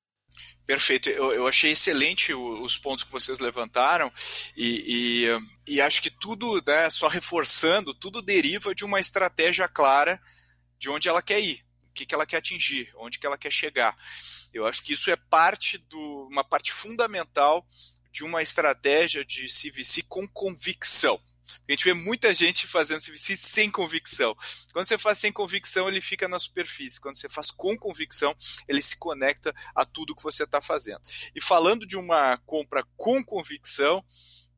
Perfeito, eu, eu, achei excelente os pontos que vocês levantaram e, e, e acho que tudo, né, só reforçando, tudo deriva de uma estratégia clara de onde ela quer ir, que, que ela quer atingir, onde que ela quer chegar. Eu acho que isso é parte do, uma parte fundamental de uma estratégia de CVC com convicção. A gente vê muita gente fazendo CVC sem convicção. Quando você faz sem convicção, ele fica na superfície. Quando você faz com convicção, ele se conecta a tudo que você está fazendo. E falando de uma compra com convicção,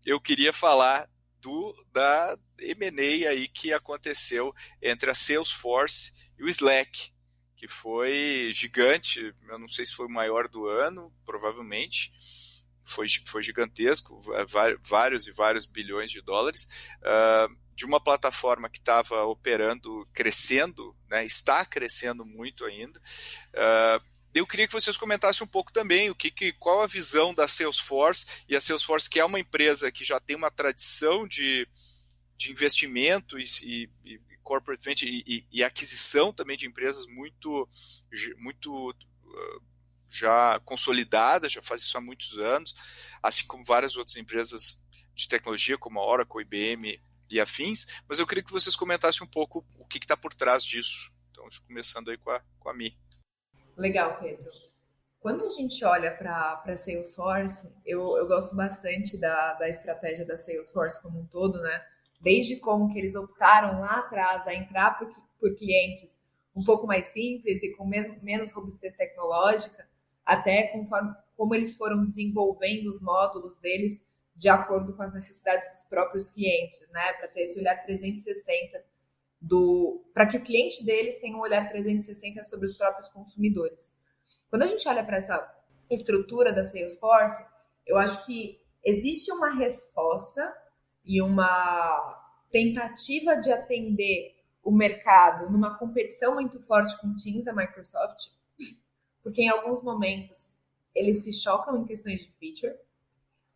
eu queria falar do da M&A aí que aconteceu entre a Salesforce e o Slack, que foi gigante. Eu não sei se foi o maior do ano, provavelmente foi, foi gigantesco, é, vários e vários bilhões de dólares, uh, de uma plataforma que estava operando, crescendo, né, está crescendo muito ainda. Uh, eu queria que vocês comentassem um pouco também o que, que, qual a visão da Salesforce e a Salesforce que é uma empresa que já tem uma tradição de, de investimento e, e, e corporate venture e, e, aquisição também de empresas muito muito uh, já consolidada, já faz isso há muitos anos, assim como várias outras empresas de tecnologia, como a Oracle, IBM e afins, mas eu queria que vocês comentassem um pouco o que está por trás disso. Então, começando aí com a, com a Mi. Legal, Pedro. Quando a gente olha para Salesforce, eu, eu gosto bastante da, da estratégia da Salesforce como um todo, né? Desde como que eles optaram lá atrás a entrar por, por clientes um pouco mais simples e com mesmo, menos robustez tecnológica, até conforme como eles foram desenvolvendo os módulos deles de acordo com as necessidades dos próprios clientes, né? Para ter esse olhar 360 do para que o cliente deles tenha um olhar 360 sobre os próprios consumidores. Quando a gente olha para essa estrutura da Salesforce, eu acho que existe uma resposta e uma tentativa de atender o mercado numa competição muito forte com o Teams da Microsoft, porque em alguns momentos eles se chocam em questões de feature,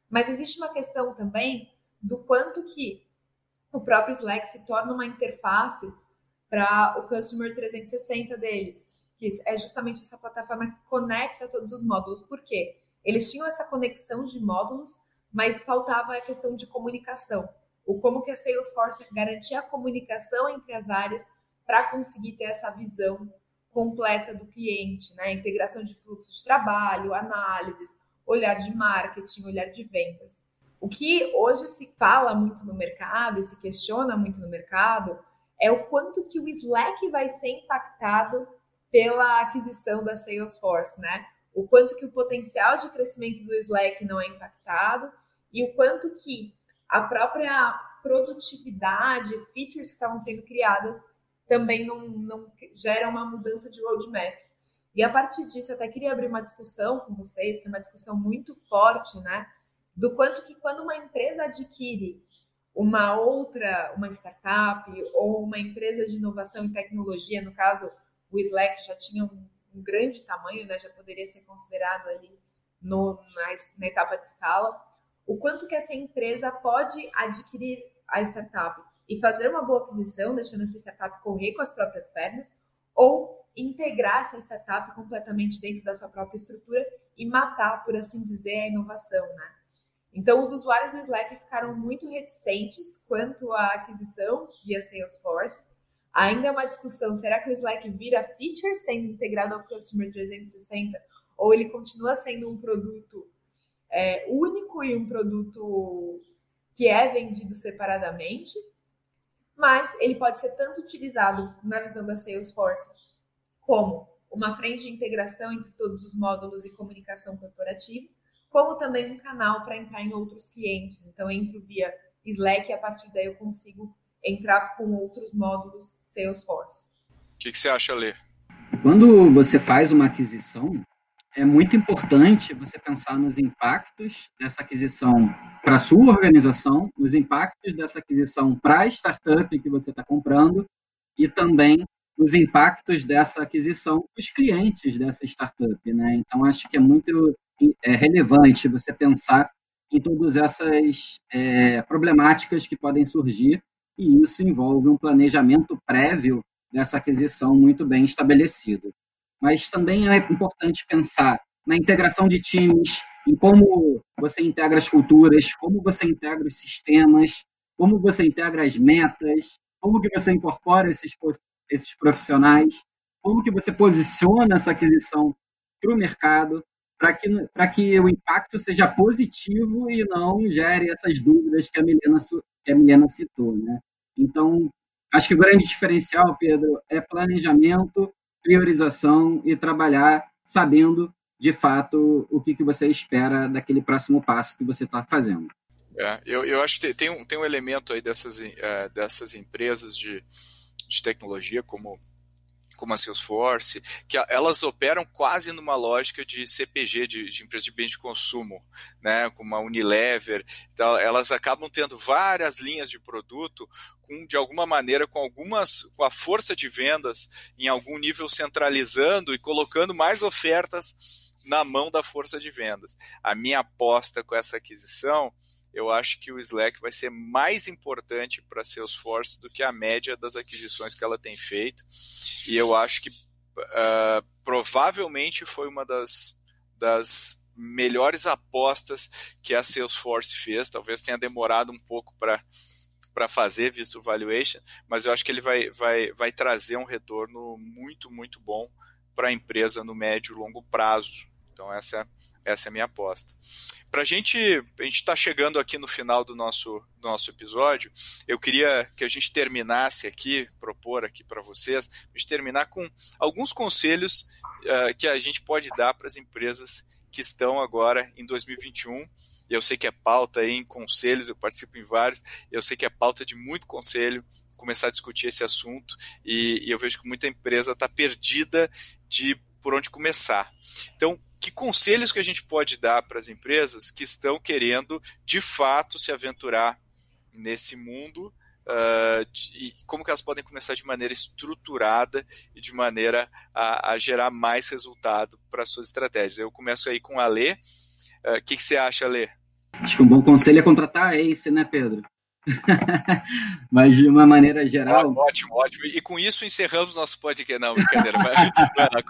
mas existe uma questão também do quanto que o próprio Slack se torna uma interface para o Customer 360 deles, que é justamente essa plataforma que conecta todos os módulos. Por quê? Eles tinham essa conexão de módulos, mas faltava a questão de comunicação. O como que a Salesforce garantia a comunicação entre as áreas para conseguir ter essa visão completa do cliente, né? Integração de fluxo de trabalho, análises, olhar de marketing, olhar de vendas. O que hoje se fala muito no mercado e se questiona muito no mercado é o quanto que o Slack vai ser impactado pela aquisição da Salesforce, né? O quanto que o potencial de crescimento do Slack não é impactado e o quanto que a própria produtividade, features que estavam sendo criadas também não, não gera uma mudança de roadmap. E a partir disso, eu até queria abrir uma discussão com vocês, que é uma discussão muito forte, né? Do quanto que quando uma empresa adquire uma outra, uma startup ou uma empresa de inovação e tecnologia, no caso, o Slack já tinha um, um grande tamanho, né? Já poderia ser considerado ali no, na, na etapa de escala. O quanto que essa empresa pode adquirir a startup e fazer uma boa aquisição, deixando essa startup correr com as próprias pernas, ou integrar essa startup completamente dentro da sua própria estrutura e matar, por assim dizer, a inovação, né? Então, os usuários do Slack ficaram muito reticentes quanto à aquisição via Salesforce. Ainda é uma discussão, será que o Slack vira feature sendo integrado ao Customer 360 ou ele continua sendo um produto é, único e um produto que é vendido separadamente? Mas ele pode ser tanto utilizado na visão da Salesforce como uma frente de integração entre todos os módulos e comunicação corporativa, como também um canal para entrar em outros clientes. Então, entro via Slack e a partir daí eu consigo entrar com outros módulos Salesforce. O que, que você acha, Lê? Quando você faz uma aquisição, é muito importante você pensar nos impactos dessa aquisição para a sua organização, nos impactos dessa aquisição para a startup que você está comprando e também os impactos dessa aquisição para os clientes dessa startup. Né? Então, acho que é muito é, relevante você pensar em todas essas é, problemáticas que podem surgir, e isso envolve um planejamento prévio dessa aquisição muito bem estabelecido. Mas também é importante pensar na integração de times, em como você integra as culturas, como você integra os sistemas, como você integra as metas, como que você incorpora esses esses profissionais, como que você posiciona essa aquisição para o mercado, para que, que o impacto seja positivo e não gere essas dúvidas que a Milena, que a Milena citou. Né? Então, acho que o grande diferencial, Pedro, é planejamento, priorização e trabalhar sabendo, de fato, o que, que você espera daquele próximo passo que você está fazendo. É, eu, eu acho que tem um, tem um elemento aí dessas, é, dessas empresas de, de tecnologia como como a Salesforce, que elas operam quase numa lógica de CPG, de, de empresa de bens de consumo, né, como a Unilever, então, elas acabam tendo várias linhas de produto de alguma maneira, com algumas, com a força de vendas em algum nível centralizando e colocando mais ofertas na mão da força de vendas. A minha aposta com essa aquisição eu acho que o Slack vai ser mais importante para Salesforce do que a média das aquisições que ela tem feito. E eu acho que uh, provavelmente foi uma das, das melhores apostas que a Salesforce fez. Talvez tenha demorado um pouco para para fazer, visto o valuation, mas eu acho que ele vai, vai, vai trazer um retorno muito, muito bom para a empresa no médio e longo prazo. Então, essa é essa é a minha aposta. Para a gente, a gente está chegando aqui no final do nosso, do nosso episódio. Eu queria que a gente terminasse aqui, propor aqui para vocês, a gente terminar com alguns conselhos uh, que a gente pode dar para as empresas que estão agora em 2021 eu sei que é pauta em conselhos, eu participo em vários, eu sei que é pauta de muito conselho começar a discutir esse assunto e, e eu vejo que muita empresa está perdida de por onde começar. Então, que conselhos que a gente pode dar para as empresas que estão querendo, de fato, se aventurar nesse mundo Uh, de, como que elas podem começar de maneira estruturada e de maneira a, a gerar mais resultado para suas estratégias. Eu começo aí com a Lê. O uh, que, que, você acha, Lê? Acho que um bom conselho é contratar a Ace, né, Pedro? Mas de uma maneira geral. Ótimo, ótimo. E com isso encerramos nosso podcast. Não, brincadeira. vai, vai lá.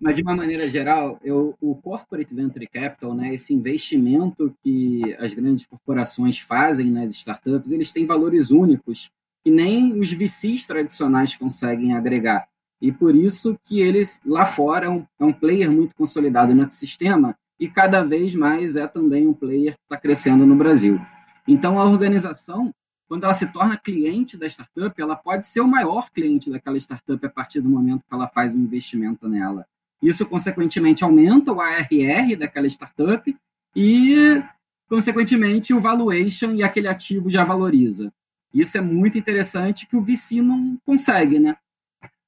Mas de uma maneira geral, eu, o corporate venture capital, né, esse investimento que as grandes corporações fazem nas startups, eles têm valores únicos que nem os VCs tradicionais conseguem agregar. E por isso que eles lá fora é um, é um player muito consolidado no ecossistema e cada vez mais é também um player que está crescendo no Brasil. Então a organização, quando ela se torna cliente da startup, ela pode ser o maior cliente daquela startup a partir do momento que ela faz um investimento nela. Isso, consequentemente, aumenta o ARR daquela startup e consequentemente, o valuation e aquele ativo já valoriza. Isso é muito interessante que o VC não consegue, né?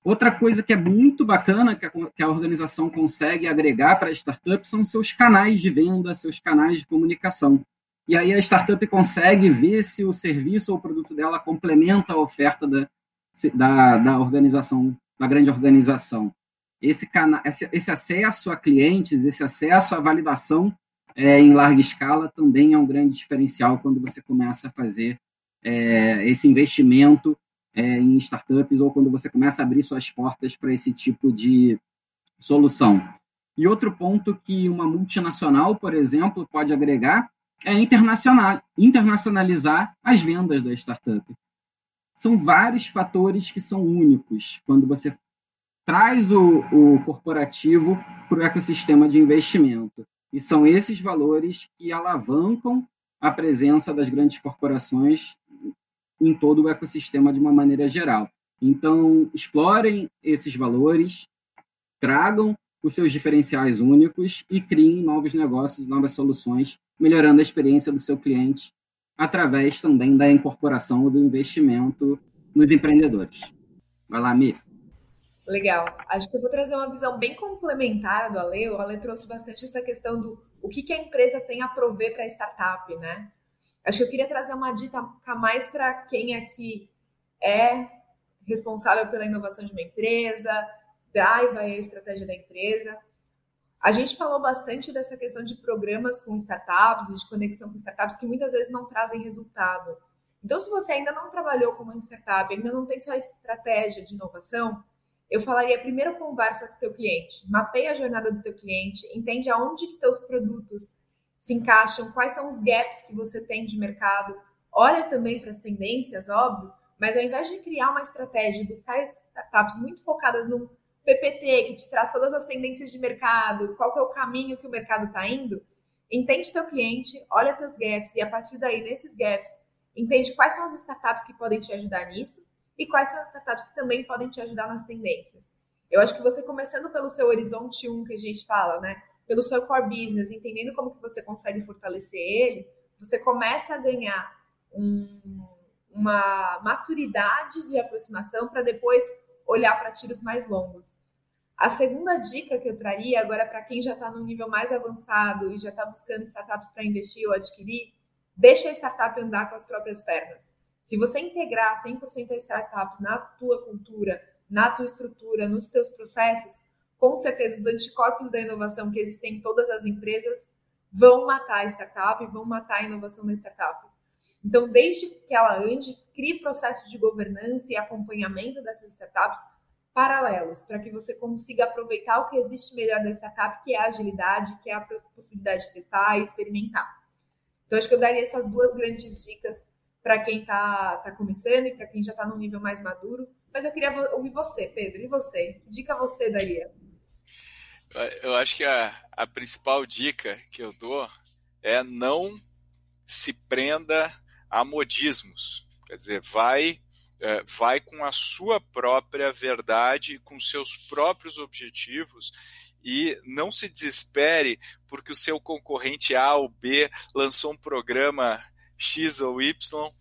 Outra coisa que é muito bacana que a, que a organização consegue agregar para a startup são seus canais de venda, seus canais de comunicação. E aí a startup consegue ver se o serviço ou o produto dela complementa a oferta da, da, da organização, da grande organização. Esse, cana esse, esse acesso a clientes, esse acesso à validação é, em larga escala também é um grande diferencial quando você começa a fazer é, esse investimento é, em startups ou quando você começa a abrir suas portas para esse tipo de solução. E outro ponto que uma multinacional, por exemplo, pode agregar é internacional, internacionalizar as vendas da startup. São vários fatores que são únicos quando você traz o, o corporativo para o ecossistema de investimento. E são esses valores que alavancam a presença das grandes corporações em todo o ecossistema de uma maneira geral. Então, explorem esses valores, tragam os seus diferenciais únicos e criem novos negócios, novas soluções, melhorando a experiência do seu cliente através também da incorporação do investimento nos empreendedores. Vai lá, Mi. Legal. Acho que eu vou trazer uma visão bem complementar do Ale. O Ale trouxe bastante essa questão do o que, que a empresa tem a prover para a startup, né? Acho que eu queria trazer uma dica mais para quem aqui é responsável pela inovação de uma empresa, drive a estratégia da empresa. A gente falou bastante dessa questão de programas com startups, de conexão com startups, que muitas vezes não trazem resultado. Então, se você ainda não trabalhou com uma startup, ainda não tem sua estratégia de inovação, eu falaria primeiro conversa com o teu cliente, mapeia a jornada do teu cliente, entende aonde que teus produtos se encaixam, quais são os gaps que você tem de mercado, olha também para as tendências, óbvio, mas ao invés de criar uma estratégia e buscar startups muito focadas no PPT, que te traz todas as tendências de mercado, qual é o caminho que o mercado está indo, entende teu cliente, olha teus gaps e a partir daí, nesses gaps, entende quais são as startups que podem te ajudar nisso e quais são as startups que também podem te ajudar nas tendências. Eu acho que você começando pelo seu horizonte 1 que a gente fala, né? Pelo seu core business, entendendo como que você consegue fortalecer ele, você começa a ganhar um, uma maturidade de aproximação para depois olhar para tiros mais longos. A segunda dica que eu traria agora para quem já está no nível mais avançado e já está buscando startups para investir ou adquirir, deixa a startup andar com as próprias pernas. Se você integrar 100% as startups na tua cultura, na tua estrutura, nos teus processos, com certeza os anticorpos da inovação que existem em todas as empresas vão matar a startup, vão matar a inovação da startup. Então, desde que ela ande, crie processos de governança e acompanhamento dessas startups paralelos, para que você consiga aproveitar o que existe melhor da startup, que é a agilidade, que é a possibilidade de testar e experimentar. Então, acho que eu daria essas duas grandes dicas para quem está tá começando e para quem já está num nível mais maduro. Mas eu queria ouvir você, Pedro. E você? Dica você daria? Eu acho que a, a principal dica que eu dou é não se prenda a modismos. Quer dizer, vai é, vai com a sua própria verdade, com seus próprios objetivos e não se desespere porque o seu concorrente A ou B lançou um programa X ou Y,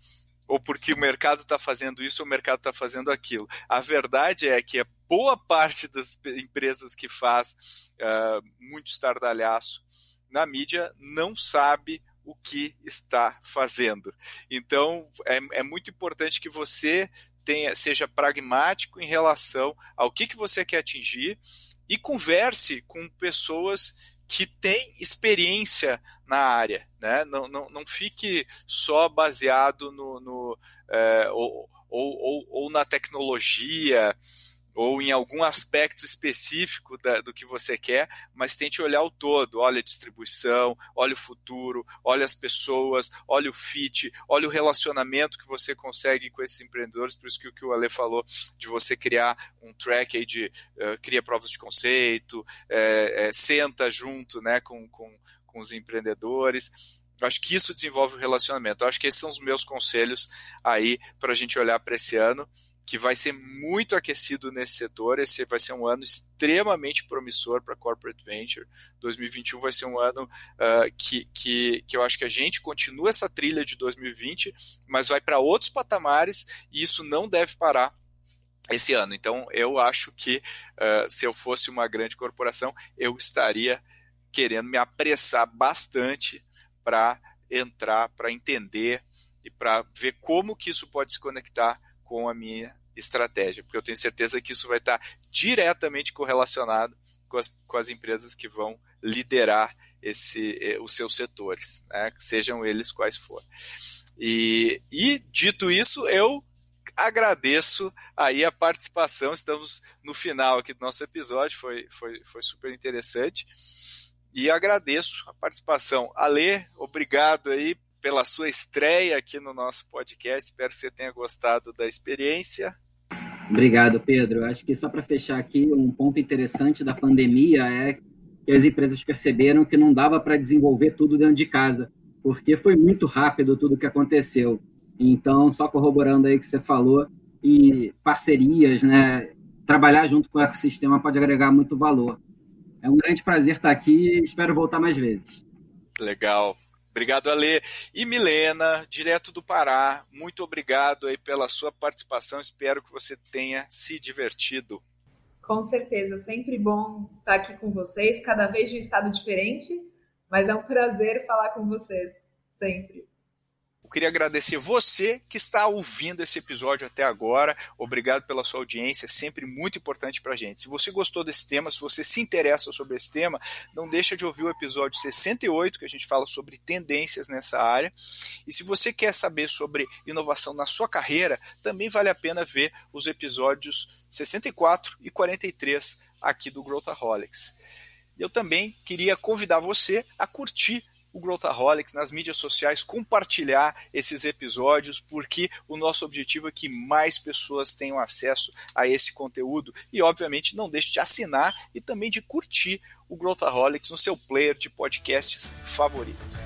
ou porque o mercado está fazendo isso ou o mercado está fazendo aquilo. A verdade é que a boa parte das empresas que faz uh, muito estardalhaço na mídia não sabe o que está fazendo. Então, é, é muito importante que você tenha, seja pragmático em relação ao que, que você quer atingir e converse com pessoas que têm experiência na área, né? Não, não, não fique só baseado no, no é, ou, ou, ou, ou, na tecnologia ou em algum aspecto específico da, do que você quer, mas tente olhar o todo, olha a distribuição, olha o futuro, olha as pessoas, olha o fit, olha o relacionamento que você consegue com esses empreendedores, por isso que o que o Ale falou de você criar um track aí de uh, cria provas de conceito, é, é, senta junto né, com, com, com os empreendedores. Eu acho que isso desenvolve o relacionamento. Eu acho que esses são os meus conselhos aí para a gente olhar para esse ano que vai ser muito aquecido nesse setor. Esse vai ser um ano extremamente promissor para Corporate Venture. 2021 vai ser um ano uh, que, que, que eu acho que a gente continua essa trilha de 2020, mas vai para outros patamares e isso não deve parar esse ano. Então, eu acho que uh, se eu fosse uma grande corporação, eu estaria querendo me apressar bastante para entrar, para entender e para ver como que isso pode se conectar com a minha estratégia, porque eu tenho certeza que isso vai estar diretamente correlacionado com as, com as empresas que vão liderar esse, eh, os seus setores, né, sejam eles quais forem. E, e dito isso, eu agradeço aí a participação. Estamos no final aqui do nosso episódio, foi, foi, foi super interessante. E agradeço a participação. Ale, obrigado aí pela sua estreia aqui no nosso podcast. Espero que você tenha gostado da experiência. Obrigado, Pedro. Acho que só para fechar aqui, um ponto interessante da pandemia é que as empresas perceberam que não dava para desenvolver tudo dentro de casa, porque foi muito rápido tudo o que aconteceu. Então, só corroborando aí o que você falou, e parcerias, né? Trabalhar junto com o ecossistema pode agregar muito valor. É um grande prazer estar aqui e espero voltar mais vezes. Legal. Obrigado, Ale. E Milena, direto do Pará, muito obrigado aí pela sua participação. Espero que você tenha se divertido. Com certeza, sempre bom estar aqui com vocês, cada vez de um estado diferente, mas é um prazer falar com vocês, sempre. Eu queria agradecer você que está ouvindo esse episódio até agora. Obrigado pela sua audiência, é sempre muito importante para a gente. Se você gostou desse tema, se você se interessa sobre esse tema, não deixa de ouvir o episódio 68, que a gente fala sobre tendências nessa área. E se você quer saber sobre inovação na sua carreira, também vale a pena ver os episódios 64 e 43 aqui do Growthaholics. Eu também queria convidar você a curtir o Growthaholics nas mídias sociais, compartilhar esses episódios, porque o nosso objetivo é que mais pessoas tenham acesso a esse conteúdo. E, obviamente, não deixe de assinar e também de curtir o Growthaholics no seu player de podcasts favorito.